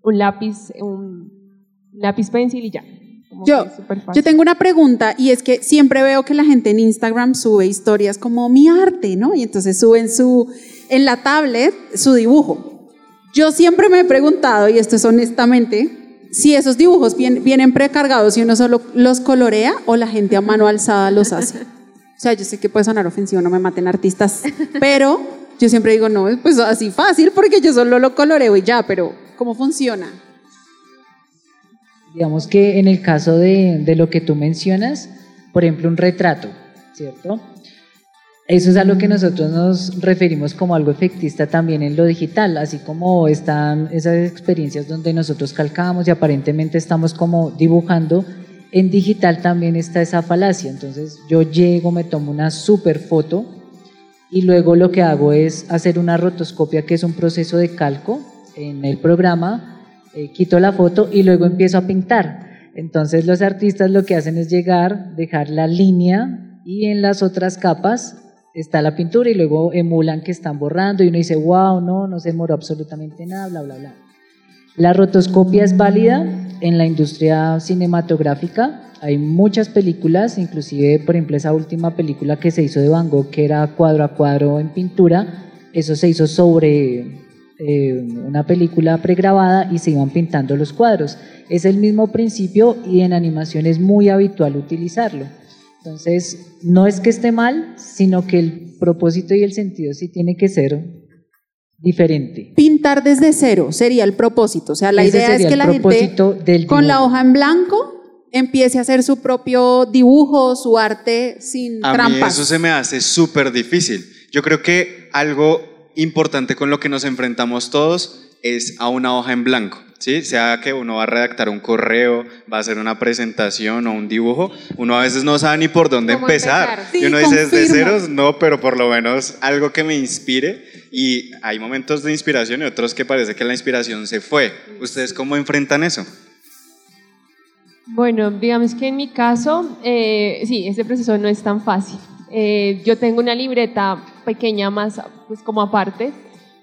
[SPEAKER 7] un lápiz, un lápiz pencil y ya.
[SPEAKER 3] Yo, yo tengo una pregunta y es que siempre veo que la gente en Instagram sube historias como mi arte, ¿no? Y entonces suben su, en la tablet su dibujo. Yo siempre me he preguntado, y esto es honestamente, si esos dibujos vienen, precargados y uno solo los colorea o la gente a mano alzada los hace. O sea, yo sé que puede sonar ofensivo, no me maten artistas, pero yo siempre digo, no, pues así fácil porque yo solo lo coloreo y ya, pero ¿cómo funciona?
[SPEAKER 6] Digamos que en el caso de, de lo que tú mencionas, por ejemplo, un retrato, ¿cierto? Eso es a lo que nosotros nos referimos como algo efectista también en lo digital, así como están esas experiencias donde nosotros calcamos y aparentemente estamos como dibujando, en digital también está esa falacia. Entonces yo llego, me tomo una super foto y luego lo que hago es hacer una rotoscopia, que es un proceso de calco en el programa, eh, quito la foto y luego empiezo a pintar. Entonces los artistas lo que hacen es llegar, dejar la línea y en las otras capas está la pintura y luego emulan que están borrando y uno dice, wow, no, no se demoró absolutamente nada, bla, bla, bla. La rotoscopia es válida en la industria cinematográfica. Hay muchas películas, inclusive, por ejemplo, esa última película que se hizo de Van Gogh, que era cuadro a cuadro en pintura, eso se hizo sobre eh, una película pregrabada y se iban pintando los cuadros. Es el mismo principio y en animación es muy habitual utilizarlo. Entonces, no es que esté mal, sino que el propósito y el sentido sí tiene que ser diferente.
[SPEAKER 3] Pintar desde cero sería el propósito. O sea, la idea es que la gente con la hoja en blanco empiece a hacer su propio dibujo, su arte sin
[SPEAKER 4] a
[SPEAKER 3] trampas.
[SPEAKER 4] Mí eso se me hace súper difícil. Yo creo que algo importante con lo que nos enfrentamos todos es a una hoja en blanco. ¿Sí? Sea que uno va a redactar un correo, va a hacer una presentación o un dibujo, uno a veces no sabe ni por dónde empezar. y uno dice desde ceros, no, pero por lo menos algo que me inspire. Y hay momentos de inspiración y otros que parece que la inspiración se fue. ¿Ustedes cómo enfrentan eso?
[SPEAKER 7] Bueno, digamos que en mi caso, eh, sí, ese proceso no es tan fácil. Eh, yo tengo una libreta pequeña más, pues como aparte,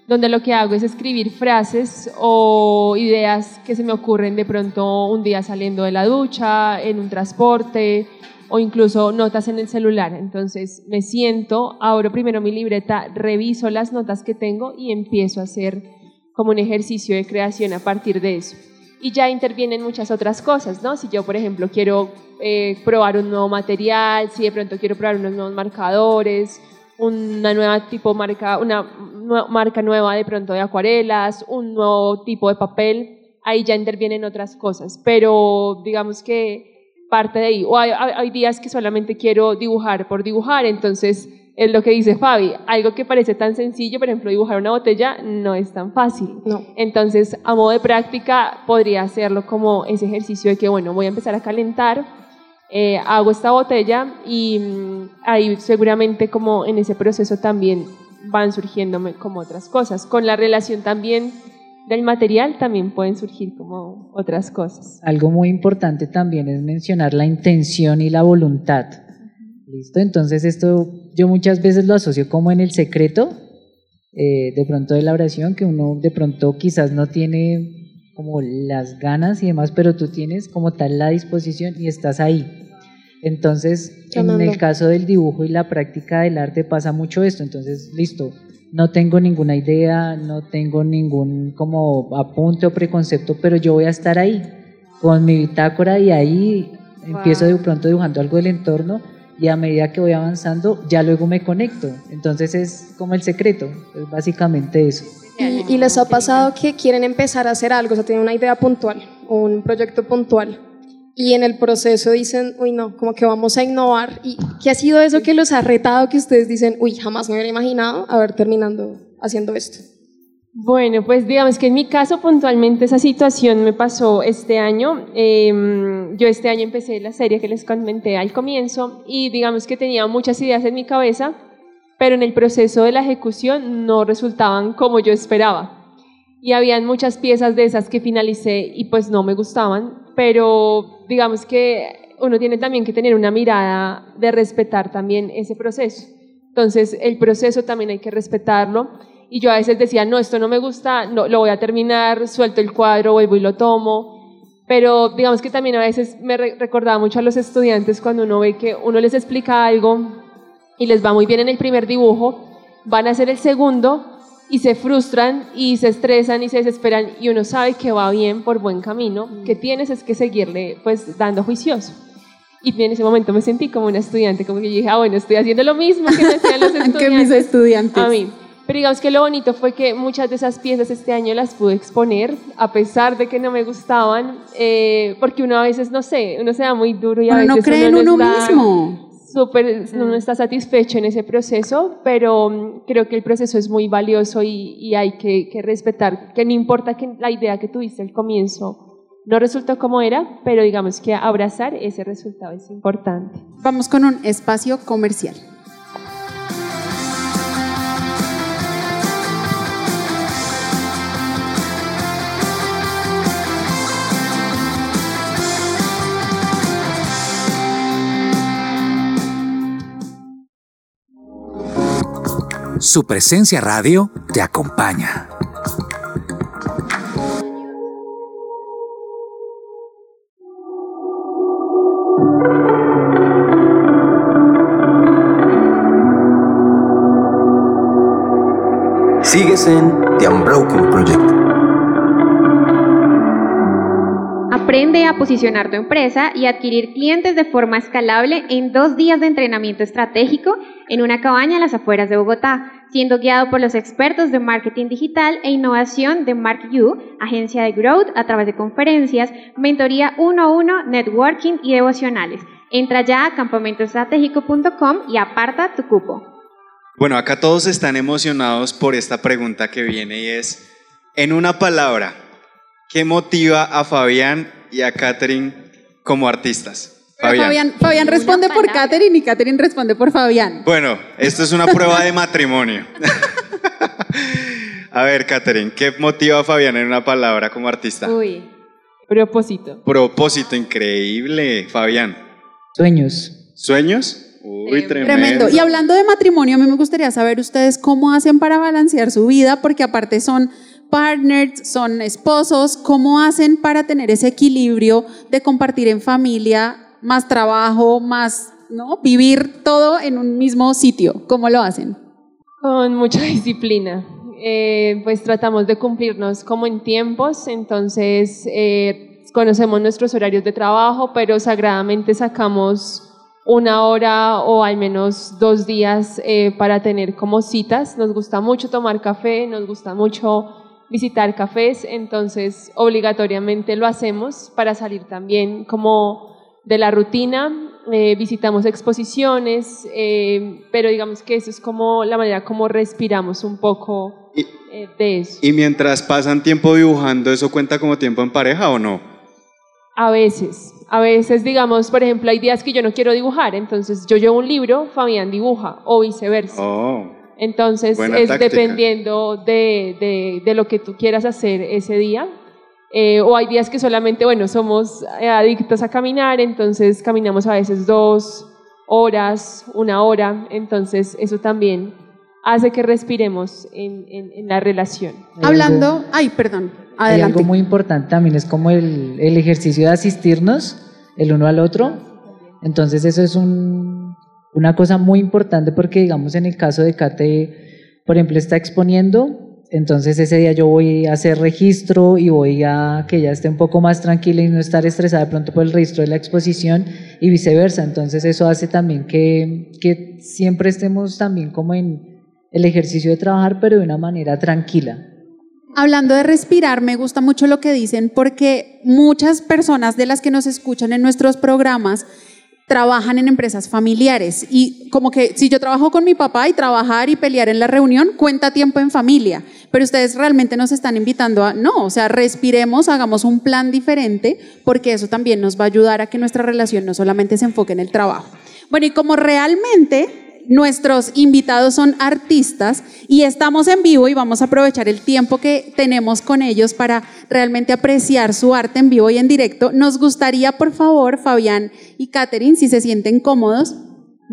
[SPEAKER 7] donde lo que hago es escribir frases o ideas que se me ocurren de pronto un día saliendo de la ducha, en un transporte o incluso notas en el celular. Entonces me siento, abro primero mi libreta, reviso las notas que tengo y empiezo a hacer como un ejercicio de creación a partir de eso. Y ya intervienen muchas otras cosas, ¿no? Si yo, por ejemplo, quiero eh, probar un nuevo material, si de pronto quiero probar unos nuevos marcadores, una nueva tipo marca, una marca nueva de pronto de acuarelas, un nuevo tipo de papel, ahí ya intervienen otras cosas, pero digamos que parte de ahí, o hay, hay días que solamente quiero dibujar por dibujar, entonces es lo que dice Fabi, algo que parece tan sencillo, por ejemplo, dibujar una botella, no es tan fácil.
[SPEAKER 5] No.
[SPEAKER 7] Entonces, a modo de práctica, podría hacerlo como ese ejercicio de que, bueno, voy a empezar a calentar, eh, hago esta botella y mm, ahí seguramente como en ese proceso también van surgiéndome como otras cosas. Con la relación también del material también pueden surgir como otras cosas.
[SPEAKER 6] Algo muy importante también es mencionar la intención y la voluntad. ¿Listo? Entonces esto yo muchas veces lo asocio como en el secreto, eh, de pronto de la oración, que uno de pronto quizás no tiene como las ganas y demás, pero tú tienes como tal la disposición y estás ahí. Entonces, en el caso del dibujo y la práctica del arte pasa mucho esto. Entonces, listo, no tengo ninguna idea, no tengo ningún como apunte o preconcepto, pero yo voy a estar ahí con mi bitácora y ahí empiezo de pronto dibujando algo del entorno y a medida que voy avanzando ya luego me conecto. Entonces es como el secreto, es básicamente eso.
[SPEAKER 5] ¿Y, y les ha pasado que quieren empezar a hacer algo, o sea, tienen una idea puntual, un proyecto puntual, y en el proceso dicen, uy, no, como que vamos a innovar. ¿Y qué ha sido eso que los ha retado que ustedes dicen, uy, jamás me hubiera imaginado haber terminando haciendo esto?
[SPEAKER 7] Bueno, pues digamos que en mi caso puntualmente esa situación me pasó este año. Em, yo este año empecé la serie que les comenté al comienzo y digamos que tenía muchas ideas en mi cabeza, pero en el proceso de la ejecución no resultaban como yo esperaba. Y habían muchas piezas de esas que finalicé y pues no me gustaban, pero digamos que uno tiene también que tener una mirada de respetar también ese proceso. Entonces el proceso también hay que respetarlo y yo a veces decía, no, esto no me gusta, no, lo voy a terminar, suelto el cuadro, vuelvo y lo tomo. Pero digamos que también a veces me recordaba mucho a los estudiantes cuando uno ve que uno les explica algo y les va muy bien en el primer dibujo, van a hacer el segundo y se frustran y se estresan y se desesperan y uno sabe que va bien por buen camino, que tienes es que seguirle pues dando juicioso. Y en ese momento me sentí como una estudiante, como que dije, ah, bueno, estoy haciendo lo mismo que me hacían los estudiantes.
[SPEAKER 3] que mis estudiantes.
[SPEAKER 7] A mí. Pero digamos que lo bonito fue que muchas de esas piezas este año las pude exponer, a pesar de que no me gustaban, eh, porque uno a veces, no sé, uno se da muy duro y a
[SPEAKER 3] uno
[SPEAKER 7] veces
[SPEAKER 3] no cree
[SPEAKER 7] uno
[SPEAKER 3] en
[SPEAKER 7] no
[SPEAKER 3] uno
[SPEAKER 7] está
[SPEAKER 3] mismo.
[SPEAKER 7] súper, uno no está satisfecho en ese proceso, pero mm, creo que el proceso es muy valioso y, y hay que, que respetar, que no importa que la idea que tuviste al comienzo no resultó como era, pero digamos que abrazar ese resultado es importante.
[SPEAKER 3] Vamos con un espacio comercial.
[SPEAKER 1] Su presencia radio te acompaña. Sigues en The Unbroken Project.
[SPEAKER 2] Aprende a posicionar tu empresa y adquirir clientes de forma escalable en dos días de entrenamiento estratégico en una cabaña a las afueras de Bogotá, siendo guiado por los expertos de marketing digital e innovación de MarkU, agencia de growth a través de conferencias, mentoría uno a uno, networking y devocionales. Entra ya a campamentoestratégico.com y aparta tu cupo.
[SPEAKER 4] Bueno, acá todos están emocionados por esta pregunta que viene y es, en una palabra, ¿qué motiva a Fabián y a Catherine como artistas?
[SPEAKER 3] Fabián, Fabián responde por Catherine y Catherine responde por Fabián.
[SPEAKER 4] Bueno, esto es una prueba de matrimonio. a ver, Catherine, ¿qué motiva a Fabián en una palabra como artista?
[SPEAKER 7] Uy, propósito.
[SPEAKER 4] Propósito increíble, Fabián.
[SPEAKER 6] Sueños.
[SPEAKER 4] ¿Sueños? Uy, tremendo.
[SPEAKER 3] Tremendo. Y hablando de matrimonio, a mí me gustaría saber ustedes cómo hacen para balancear su vida, porque aparte son partners, son esposos, ¿cómo hacen para tener ese equilibrio de compartir en familia, más trabajo, más, ¿no? Vivir todo en un mismo sitio. ¿Cómo lo hacen?
[SPEAKER 7] Con mucha disciplina. Eh, pues tratamos de cumplirnos como en tiempos, entonces eh, conocemos nuestros horarios de trabajo, pero sagradamente sacamos una hora o al menos dos días eh, para tener como citas. Nos gusta mucho tomar café, nos gusta mucho visitar cafés, entonces obligatoriamente lo hacemos para salir también como de la rutina. Eh, visitamos exposiciones, eh, pero digamos que eso es como la manera como respiramos un poco eh, de eso.
[SPEAKER 4] ¿Y mientras pasan tiempo dibujando, eso cuenta como tiempo en pareja o no?
[SPEAKER 7] A veces, a veces, digamos, por ejemplo, hay días que yo no quiero dibujar, entonces yo llevo un libro, Fabián dibuja, o viceversa.
[SPEAKER 4] Oh.
[SPEAKER 7] Entonces, es
[SPEAKER 4] táctica.
[SPEAKER 7] dependiendo de, de- de lo que tú quieras hacer ese día. Eh, o hay días que solamente, bueno, somos eh, adictos a caminar, entonces caminamos a veces dos horas, una hora, entonces eso también hace que respiremos en, en- en la relación.
[SPEAKER 3] Hablando, ay, perdón,
[SPEAKER 6] Hay
[SPEAKER 3] adelante.
[SPEAKER 6] algo muy importante también, es como el, el ejercicio de asistirnos el uno al otro. Entonces eso es un- una cosa muy importante porque digamos en el caso de Kate, por ejemplo, está exponiendo, entonces ese día yo voy a hacer registro y voy a que ella esté un poco más tranquila y no estar estresada de pronto por el registro de la exposición y viceversa. Entonces eso hace también que, que siempre estemos también como en el ejercicio de trabajar, pero de una manera tranquila.
[SPEAKER 3] Hablando de respirar, me gusta mucho lo que dicen porque muchas personas de las que nos escuchan en nuestros programas trabajan en empresas familiares y como que si yo trabajo con mi papá y trabajar y pelear en la reunión cuenta tiempo en familia, pero ustedes realmente nos están invitando a no, o sea, respiremos, hagamos un plan diferente porque eso también nos va a ayudar a que nuestra relación no solamente se enfoque en el trabajo. Bueno, y como realmente nuestros invitados son artistas y estamos en vivo y vamos a aprovechar el tiempo que tenemos con ellos para realmente apreciar su arte en vivo y en directo. Nos gustaría, por favor, Fabián y Catherine, si se sienten cómodos,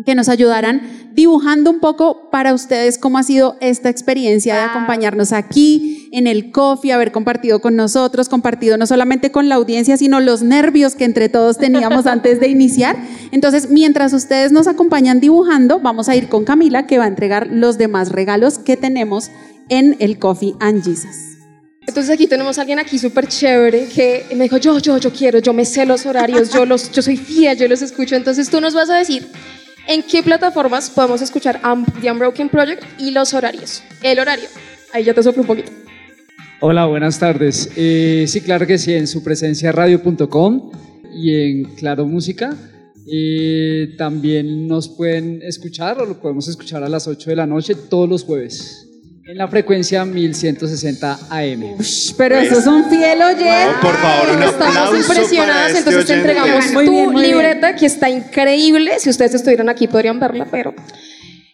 [SPEAKER 3] que nos ayudaran dibujando un poco para ustedes cómo ha sido esta experiencia de acompañarnos aquí en el coffee, haber compartido con nosotros, compartido no solamente con la audiencia, sino los nervios que entre todos teníamos antes de iniciar. Entonces, mientras ustedes nos acompañan dibujando, vamos a ir con Camila que va a entregar los demás regalos que tenemos en el Coffee and Jesus.
[SPEAKER 5] Entonces aquí tenemos a alguien aquí súper chévere que me dijo, yo, yo, yo quiero, yo me sé los horarios, yo, los, yo soy fiel, yo los escucho. Entonces tú nos vas a decir en qué plataformas podemos escuchar The Unbroken Project y los horarios. El horario. Ahí ya te soplo un poquito.
[SPEAKER 9] Hola, buenas tardes. Eh, sí, claro que sí, en su presencia radio.com y en Claro Música. Eh, también nos pueden escuchar o lo podemos escuchar a las 8 de la noche todos los jueves en la frecuencia 1160 AM.
[SPEAKER 3] Pero eso es un fiel oyente.
[SPEAKER 4] Por favor, un
[SPEAKER 5] Estamos
[SPEAKER 4] aplauso para este
[SPEAKER 5] entonces te
[SPEAKER 4] oyente.
[SPEAKER 5] entregamos
[SPEAKER 3] Muy
[SPEAKER 5] tu
[SPEAKER 3] bien, muy bien.
[SPEAKER 5] libreta que está increíble. Si ustedes estuvieran aquí podrían verla, pero...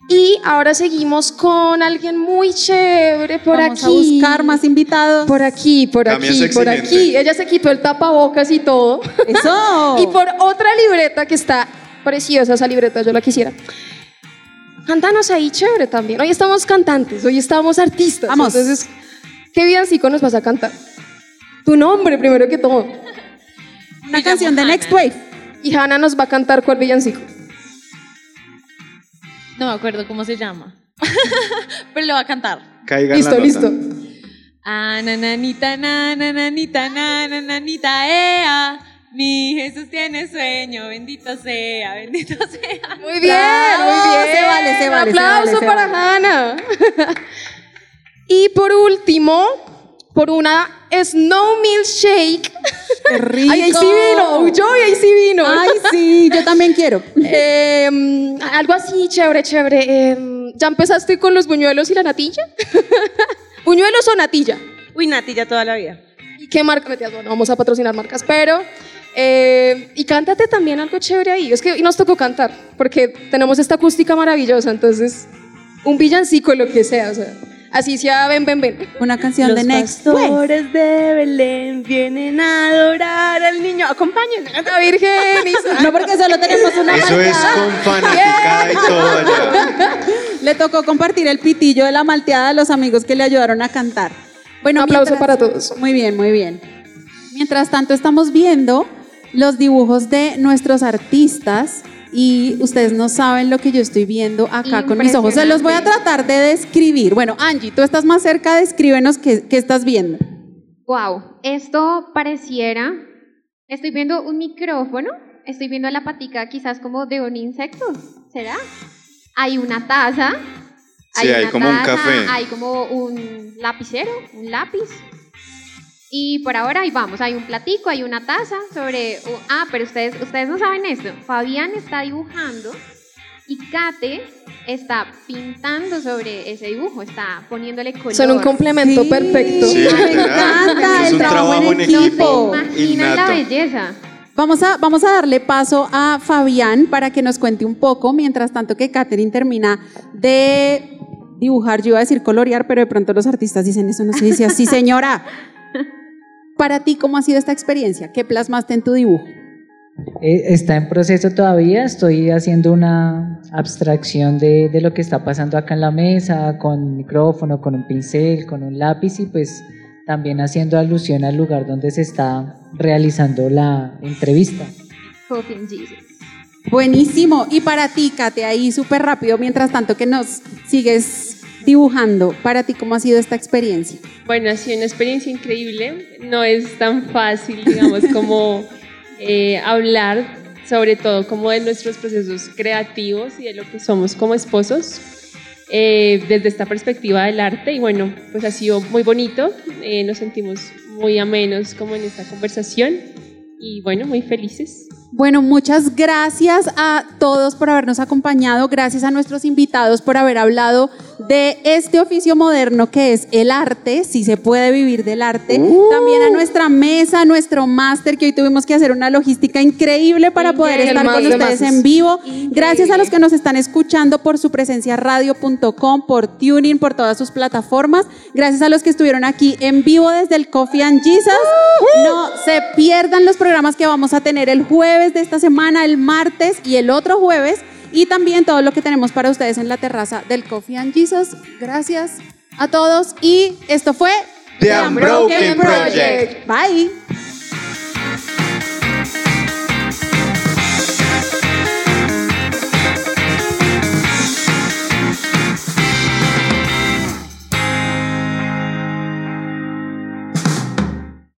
[SPEAKER 5] Y ahora seguimos con alguien muy chévere por
[SPEAKER 3] Vamos
[SPEAKER 5] aquí.
[SPEAKER 3] a buscar más invitados.
[SPEAKER 5] Por aquí, por aquí, por
[SPEAKER 4] exigente.
[SPEAKER 5] aquí. Ella se quitó el tapabocas y todo.
[SPEAKER 3] Eso.
[SPEAKER 5] y por otra libreta que está preciosa esa libreta, yo la quisiera. Cántanos ahí chévere también. Hoy estamos cantantes, hoy estamos artistas.
[SPEAKER 3] Vamos.
[SPEAKER 5] Entonces, ¿qué villancico nos vas a cantar? Tu nombre primero que todo.
[SPEAKER 3] Una canción de Next Wave.
[SPEAKER 5] Y Hanna nos va a cantar cuál villancico.
[SPEAKER 11] No me acuerdo cómo se llama. Pero lo va a cantar.
[SPEAKER 4] Caiga
[SPEAKER 5] Listo,
[SPEAKER 4] la
[SPEAKER 5] listo.
[SPEAKER 11] Ah, nananita, na, nananita, na, nananita, ea. Mi Jesús tiene sueño, bendito sea, bendito sea.
[SPEAKER 5] Muy bien,
[SPEAKER 3] Bravo,
[SPEAKER 5] muy bien.
[SPEAKER 3] se vale, se vale,
[SPEAKER 5] Un
[SPEAKER 3] se
[SPEAKER 5] aplauso
[SPEAKER 3] vale,
[SPEAKER 5] para
[SPEAKER 3] vale.
[SPEAKER 5] Hanna. y por último, por una Snow Milkshake.
[SPEAKER 3] Qué rico.
[SPEAKER 5] Ay, ahí sí vino. Yo, ahí sí vino.
[SPEAKER 3] Ay, sí, yo también quiero.
[SPEAKER 5] Em, algo así, chévere, chévere. Em, ¿Ya empezaste con los buñuelos y la natilla? ¿Buñuelos o natilla?
[SPEAKER 11] Uy, natilla toda la vida.
[SPEAKER 5] ¿Y qué marca? Mentiras, Bueno, vamos a patrocinar marcas, pero... eh, y cántate también algo chévere ahí. Es que hoy nos tocó cantar, porque tenemos esta acústica maravillosa, entonces un villancico, lo que sea, o sea, así sea, ven, ven, ven.
[SPEAKER 3] Una canción
[SPEAKER 11] Los
[SPEAKER 3] de Next Wave.
[SPEAKER 11] pastores de Belén vienen a adorar al niño. Acompáñenme.
[SPEAKER 5] La Virgen y
[SPEAKER 3] No, porque solo tenemos una
[SPEAKER 4] Eso es con fanaticada y todo allá.
[SPEAKER 3] Le tocó compartir el pitillo de la malteada a los amigos que le ayudaron a cantar. Bueno,
[SPEAKER 5] Un aplauso
[SPEAKER 3] mientras-
[SPEAKER 5] para todos.
[SPEAKER 3] Muy bien, muy bien. Mientras tanto, estamos viendo los dibujos de nuestros artistas y ustedes no saben lo que yo estoy viendo acá con mis ojos. Se los voy a tratar de describir. Bueno, Angie, tú estás más cerca, descríbenos qué, qué estás viendo.
[SPEAKER 2] Wow, esto pareciera. Estoy viendo un micrófono, estoy viendo la patica quizás como de un insecto, ¿será? Hay una taza.
[SPEAKER 4] Sí, hay
[SPEAKER 2] una
[SPEAKER 4] como un café.
[SPEAKER 2] Hay como un lapicero, un lápiz. Y por ahora ahí vamos, hay un platico, hay una taza sobre... ah, pero ustedes, ustedes no saben esto. Fabián está dibujando y Kate está pintando sobre ese dibujo, está poniéndole color.
[SPEAKER 5] Son un complemento
[SPEAKER 3] Sí.
[SPEAKER 5] perfecto.
[SPEAKER 4] Sí,
[SPEAKER 3] Me encanta
[SPEAKER 4] Es
[SPEAKER 3] el
[SPEAKER 4] un
[SPEAKER 3] trabajo
[SPEAKER 4] trabajo en
[SPEAKER 3] equipo.
[SPEAKER 2] Imaginan la belleza.
[SPEAKER 3] Vamos a, vamos a darle paso a Fabián para que nos cuente un poco, mientras tanto que Catherine termina de dibujar, yo iba a decir colorear, pero de pronto los artistas dicen eso, no se dice así, señora. Para ti, ¿cómo ha sido esta experiencia? ¿Qué plasmaste en tu dibujo?
[SPEAKER 6] Eh, Está en proceso todavía, estoy haciendo una abstracción de, de lo que está pasando acá en la mesa, con micrófono, con un pincel, con un lápiz y pues también haciendo alusión al lugar donde se está realizando la entrevista.
[SPEAKER 3] Buenísimo. Y para ti, Kate, ahí súper rápido, mientras tanto que nos sigues dibujando, para ti, ¿cómo ha sido esta experiencia?
[SPEAKER 7] Bueno, ha sido una experiencia increíble. No es tan fácil, digamos, como eh, hablar sobre todo como de nuestros procesos creativos y de lo que somos como esposos eh, desde esta perspectiva del arte. Y bueno, pues ha sido muy bonito. Eh, nos sentimos muy amenos como en esta conversación y bueno, muy felices.
[SPEAKER 3] Bueno, muchas gracias a todos por habernos acompañado, gracias a nuestros invitados por haber hablado de este oficio moderno que es el arte, si se puede vivir del arte. También a nuestra mesa, a nuestro máster, que hoy tuvimos que hacer una logística increíble para poder
[SPEAKER 5] Increíble.
[SPEAKER 3] estar con ustedes en vivo. Gracias a los que nos están escuchando por su presencia radio.com, por Tuning, por todas sus plataformas. Gracias a los que estuvieron aquí en vivo desde el Coffee and Jesus. No se pierdan los programas que vamos a tener el jueves de esta semana, el martes y el otro jueves. Y también todo lo que tenemos para ustedes en la terraza del Coffee and Jesus. Gracias a todos. Y esto fue
[SPEAKER 4] The Unbroken Project.
[SPEAKER 3] Bye.